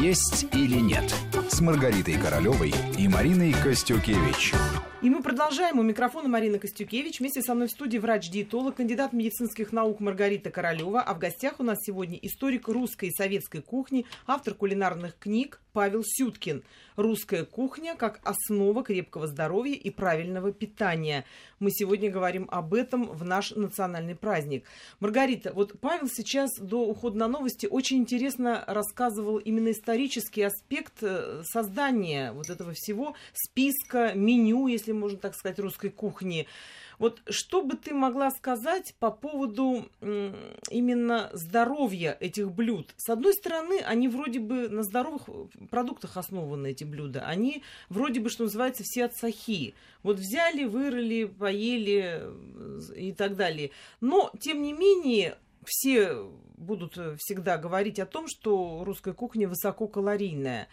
«Есть или нет» с Маргаритой Королевой и Мариной Костюкевич. И мы продолжаем. У микрофона Марина Костюкевич. Вместе со мной в студии врач-диетолог, кандидат медицинских наук Маргарита Королева. А в гостях у нас сегодня историк русской и советской кухни, автор кулинарных книг Павел Сюткин. Русская кухня как основа крепкого здоровья и правильного питания. Мы сегодня говорим об этом в наш национальный праздник. Маргарита, вот Павел сейчас до ухода на новости очень интересно рассказывал именно исторический аспект э, создания вот этого всего списка, меню, если можно так сказать, русской кухни. Вот что бы ты могла сказать по поводу именно здоровья этих блюд? С одной стороны, они вроде бы на здоровых продуктах основаны, эти блюда. Они вроде бы, что называется, все от сахи. Вот взяли, вырыли, поели э, и так далее. Но, тем не менее, все будут всегда говорить о том, что русская кухня высококалорийная.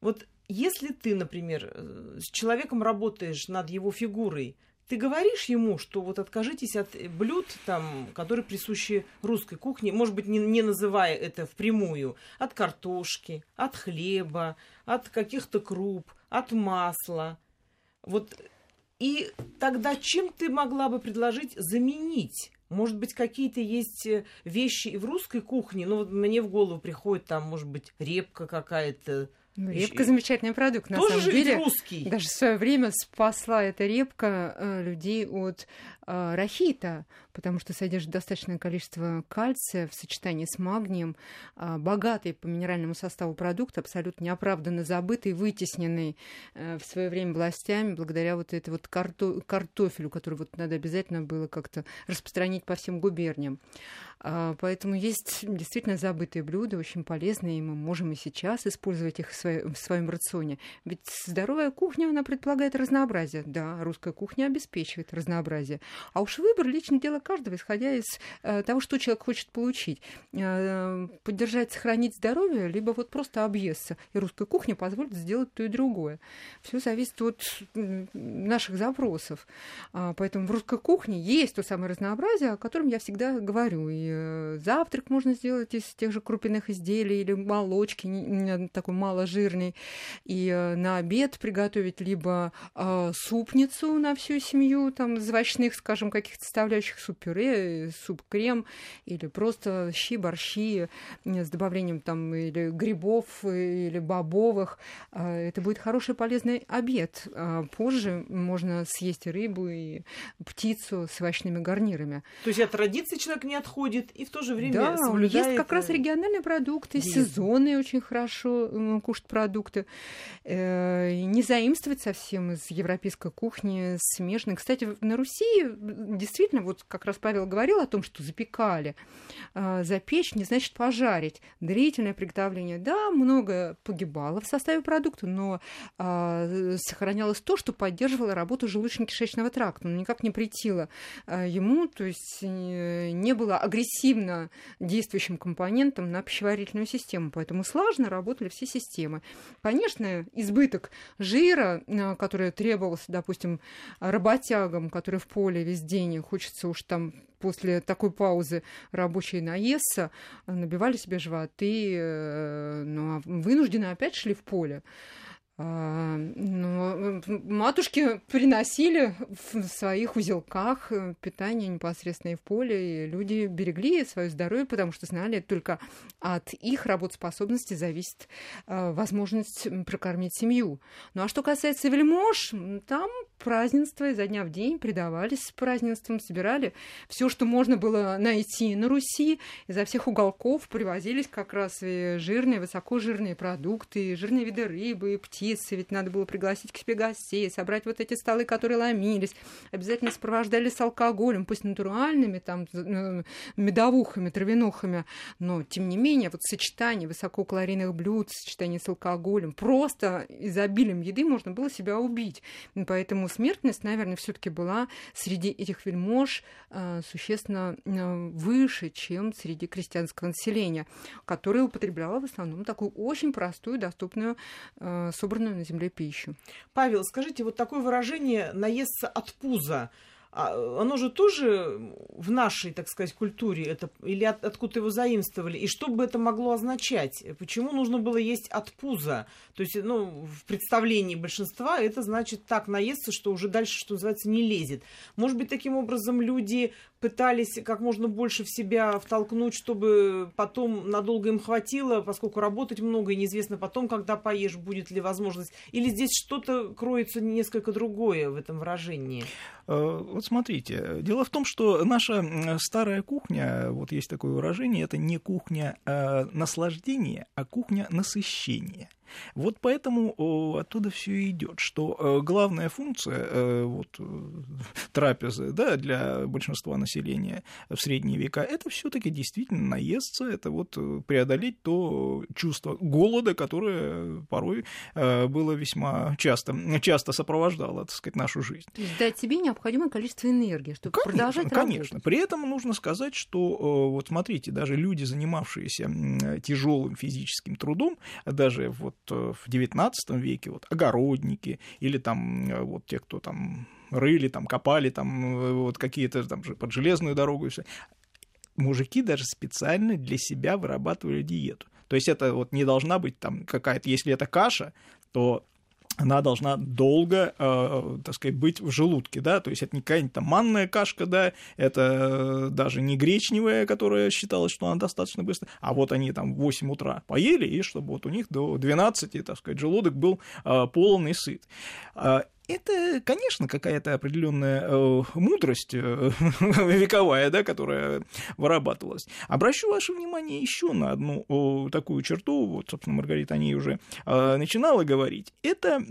Вот если ты, например, э, с человеком работаешь над его фигурой, ты говоришь ему, что вот откажитесь от блюд, там, которые присущи русской кухне, может быть, не, не называя это впрямую, от картошки, от хлеба, от каких-то круп, от масла. Вот и тогда чем ты могла бы предложить заменить? Может быть, какие-то есть э, вещи и в русской кухне, ну вот мне в голову приходит там, может быть, репка какая-то, ну, репка замечательный продукт, на Тоже самом деле. русский. Даже в свое время спасла эта репка э, людей от э, рахита, потому что содержит достаточное количество кальция в сочетании с магнием, э, богатый по минеральному составу продукт, абсолютно неоправданно забытый, вытесненный э, в свое время властями благодаря вот этой вот карто картофелю, который вот надо обязательно было как-то распространить по всем губерниям. Э, поэтому есть действительно забытые блюда, очень полезные, и мы можем и сейчас использовать их в своем, в своем рационе. Ведь здоровая кухня, она предполагает разнообразие. Да, русская кухня обеспечивает разнообразие. А уж выбор личное дело каждого, исходя из э, того, что человек хочет получить. Э, поддержать, сохранить здоровье, либо вот просто объесться. И русская кухня позволит сделать то и другое. Все зависит от наших запросов. А, поэтому в русской кухне есть то самое разнообразие, о котором я всегда говорю. И э, завтрак можно сделать из тех же крупных изделий или молочки, такой мало жирный, и э, на обед приготовить либо э, супницу на всю семью, там, из овощных, скажем, каких-то составляющих, суп-пюре, суп-крем, или просто щи, борщи с добавлением там или грибов, или бобовых. Это будет хороший полезный обед. А позже можно съесть рыбу и птицу с овощными гарнирами. То есть от традиции человек не отходит и в то же время да, соблюдает... есть как раз региональные продукты, сезонные очень хорошо кушать продукты, э, не заимствовать совсем из европейской кухни смежной. Кстати, на Руси действительно, вот как раз Павел говорил о том, что запекали. Э, запечь не значит пожарить. Длительное приготовление, да, много погибало в составе продукта, но э, сохранялось то, что поддерживало работу желудочно-кишечного тракта, но никак не претило ему, то есть не было агрессивно действующим компонентом на пищеварительную систему, поэтому слаженно работали все системы. Конечно, избыток жира, э, который требовался, допустим, работягам, которые в поле весь день, хочется уж там после такой паузы рабочие наесться, набивали себе животы, э, ну, а вынуждены опять шли в поле. А, ну, матушки приносили в своих узелках э, питание непосредственно и в поле, и люди берегли свое здоровье, потому что знали, только от их работоспособности зависит э, возможность прокормить семью. Ну а что касается вельмож, там празднества изо дня в день предавались празднествам, собирали все, что можно было найти на Руси, изо всех уголков привозились как раз и жирные, высокожирные продукты, и жирные виды рыбы, и птицы, ведь надо было пригласить к себе гостей, собрать вот эти столы, которые ломились, обязательно сопровождали с алкоголем, пусть натуральными, там, ну, медовухами, травянухами, но, тем не менее, вот сочетание высококалорийных блюд, сочетание с алкоголем, просто изобилием еды можно было себя убить. Поэтому смертность, наверное, все таки была среди этих вельмож э, существенно э, выше, чем среди крестьянского населения, которое употребляло в основном такую очень простую, доступную, э, собранную на земле пищу. Павел, скажите, вот такое выражение «наесться от пуза», оно же тоже в нашей, так сказать, культуре это или от, откуда его заимствовали, и что бы это могло означать? Почему нужно было есть от пуза? То есть, ну, в представлении большинства это значит так наесться, что уже дальше, что называется, не лезет. Может быть, таким образом люди пытались как можно больше в себя втолкнуть, чтобы потом надолго им хватило, поскольку работать много, и неизвестно потом, когда поешь, будет ли возможность. Или здесь что-то кроется несколько другое в этом выражении? Вот смотрите, дело в том, что наша старая кухня, вот есть такое выражение, это не кухня э, наслаждения, а кухня насыщения. Вот поэтому оттуда все идет, что э, главная функция э, вот, э, трапезы да, для большинства населения в средние века это все-таки действительно наесться, это вот преодолеть то чувство голода, которое порой было весьма часто, часто сопровождало, так сказать, нашу жизнь. То есть дать себе необходимое количество энергии, чтобы конечно, продолжать работать. Конечно. При этом нужно сказать, что вот смотрите, даже люди, занимавшиеся тяжелым физическим трудом, даже вот Э, в XIX веке, вот, огородники или там э, вот те, кто там рыли, там копали, там э, вот какие-то там же под железную дорогу и все. Мужики даже специально для себя вырабатывали диету. То есть это вот не должна быть там какая-то, если это каша, то она должна долго, э, так сказать, быть в желудке, да, то есть это не какая-нибудь там манная кашка, да, это даже не гречневая, которая считалась, что она достаточно быстро, а вот они там в 8 утра поели, и чтобы вот у них до 12, так сказать, желудок был э, полный сыт. Это, конечно, какая-то определенная э, мудрость э, вековая, да, которая вырабатывалась. Обращу ваше внимание еще на одну э, такую черту, вот, собственно, Маргарита о ней уже э, начинала говорить. Это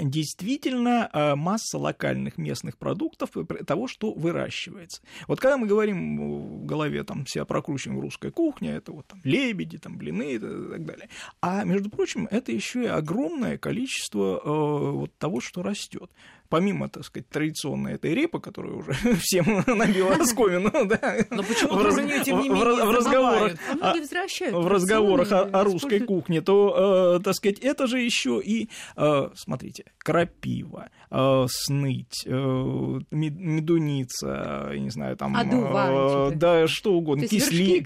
действительно а, масса локальных местных продуктов того, что выращивается. Вот когда мы говорим в голове, там, себя прокручиваем русская кухня, это вот там лебеди, там, блины и так далее. А, между прочим, это еще и огромное количество э, вот того, что растет помимо, так сказать, традиционной этой репы, которая уже всем набила оскомину, да, Но почему в, раз... тем не менее, в, разговорах, а о, в разговорах о, о русской кухне, то, э, так сказать, это же еще и, э, смотрите, крапива, э, сныть, э, медуница, не знаю, там, э, да, что угодно, кисли...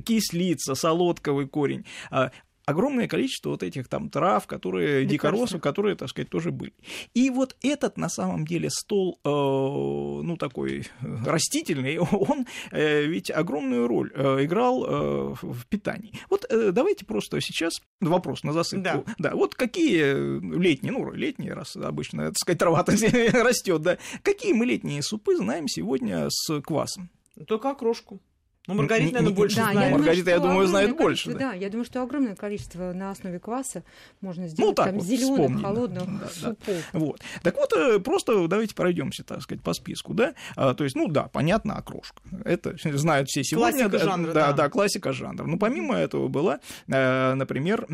кислица, солодковый корень. Э, огромное количество вот этих там трав, которые дикоросов, которые, так сказать, тоже были. И вот этот, на самом деле, стол, э, ну, такой э, растительный, он э, ведь огромную роль э, играл э, в питании. Вот э, давайте просто сейчас вопрос на засыпку. Да. да, вот какие летние, ну, летние, раз обычно, так сказать, трава растет, да, какие мы летние супы знаем сегодня с квасом? Только окрошку. Ну, Маргарита, наверное, больше да, знает. Я Маргарита, я думаю, знает больше. Да. да, я думаю, что огромное количество на основе кваса можно сделать ну, так там вот, зеленых, холодных да, супов. Да. Вот. Так вот, э, просто давайте пройдемся, так сказать, по списку, да. А, то есть, ну да, понятно, окрошка. Это знают все сегодня. Классика жанра, да. Да, да, классика жанра. Но помимо этого была, э, например,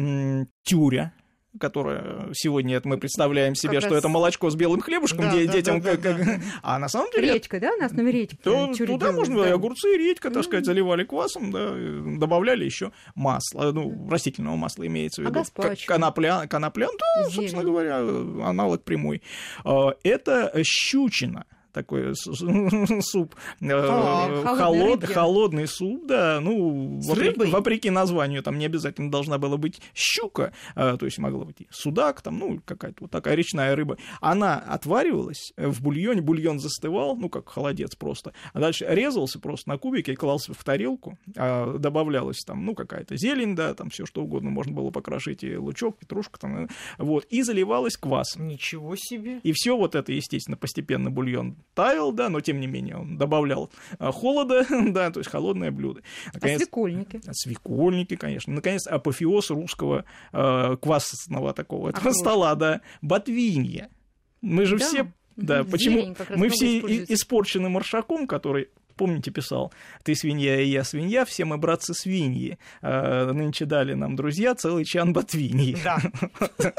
тюря которое сегодня это мы представляем себе, как что раз... это молочко с белым хлебушком да, да, детям, да, да, как, да, а на самом деле редька, да, на основе редьки. То, туда можно да. огурцы, редька, так сказать, заливали квасом, да, добавляли еще масло, ну растительного масла имеется в а виду, а конопля, коноплян, да, Зелень. собственно говоря, аналог прямой. А, это щучина такой суп, э, холод, холодный суп, да, ну, вопреки, вопреки названию, там не обязательно должна была быть щука, а, то есть могла быть судак, там, ну, какая-то вот такая речная рыба. Она отваривалась в бульоне, бульон застывал, ну, как холодец просто, а дальше резался просто на кубики, клался в тарелку, а, добавлялась там, ну, какая-то зелень, да, там все что угодно можно было покрошить, и лучок, петрушка там, вот, и заливалась квасом. Ничего себе! И все вот это, естественно, постепенно бульон таял, да, но тем не менее он добавлял а, холода, да, то есть холодное блюдо. Наконец, а свекольники? А свекольники, конечно. Наконец, апофеоз русского э, квасного такого этого стола, да, ботвинья. Мы же да. все да, почему мы все испорчены маршаком, который помните, писал, ты свинья и я свинья, все мы братцы свиньи. А, нынче дали нам друзья целый чан ботвиньи. Да.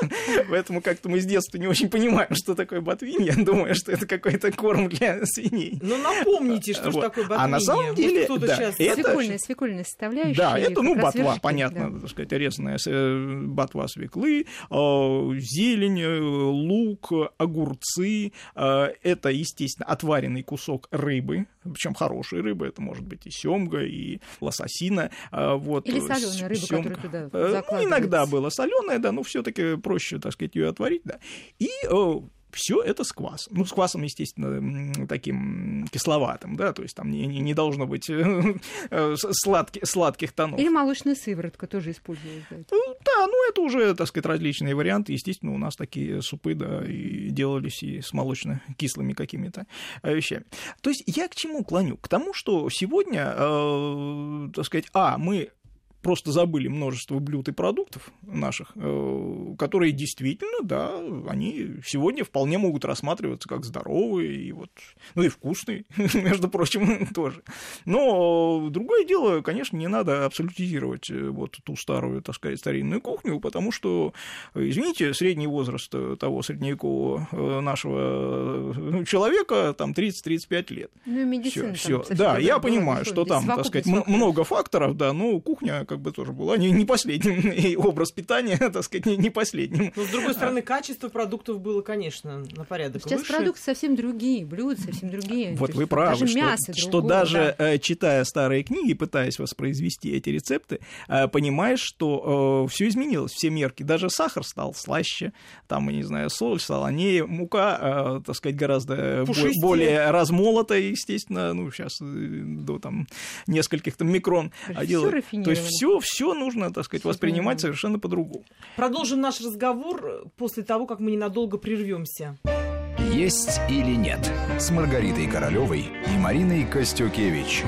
Поэтому как-то мы с детства не очень понимаем, что такое ботвинья, думаю, что это какой-то корм для свиней. Ну, напомните, что же Вот. такое ботвинья. А на самом деле, кто-то да, сейчас... это- Свекольная, свекольная составляющая. Да, это, ну, ботва, понятно, да. так сказать, резаная э, ботва свеклы, э, зелень, э, лук, огурцы. э, Это, естественно, отваренный кусок рыбы, причем хорошей рыбы, это может быть и семга, и лососина. э, Вот, Или э, соленая рыба, сёмга. которая туда Э, Ну, иногда было соленая, да, но все-таки проще, так сказать, ее отварить, да. И все это с квасом. Ну, с квасом, естественно, таким кисловатым, да, то есть там не, не- должно быть э, э, сладки- сладких тонов. Или молочная сыворотка тоже используется. Ну, Да, ну это уже, так сказать, различные варианты. Естественно, у нас такие супы, да, и делались и с молочно-кислыми какими-то э, вещами. То есть я к чему клоню? К тому, что сегодня, э, так сказать, а, мы просто забыли множество блюд и продуктов наших, э, которые действительно, да, они сегодня вполне могут рассматриваться как здоровые и вот, ну и вкусные, между прочим, тоже. Но другое дело, конечно, не надо абсолютизировать э, вот ту старую, так сказать, старинную кухню, потому что, извините, средний возраст э, того средневекового нашего э, человека там 30-35 лет. Ну и медицина. Там совсем Да, я понимаю, ну что там, так сказать, много факторов, да, но кухня как бы тоже была не, не последним, и образ питания, так сказать, не, не последним. Но, с другой стороны, качество продуктов было, конечно, на порядок Сейчас выше. продукты совсем другие, блюда совсем другие. Вот вы правы, даже что, мясо что даже да. э, читая старые книги, пытаясь воспроизвести эти рецепты, э, понимаешь, что все изменилось, все мерки. Даже сахар стал слаще, там, я не знаю, соль, солонее, мука, э, так сказать, гораздо Пушистее. более размолотая, естественно, ну, сейчас до там нескольких там микрон. А То есть. Все, все нужно, так сказать, воспринимать совершенно по-другому. Продолжим наш разговор после того, как мы ненадолго прервемся. «Есть или нет» с Маргаритой Королевой и Мариной Костюкевич.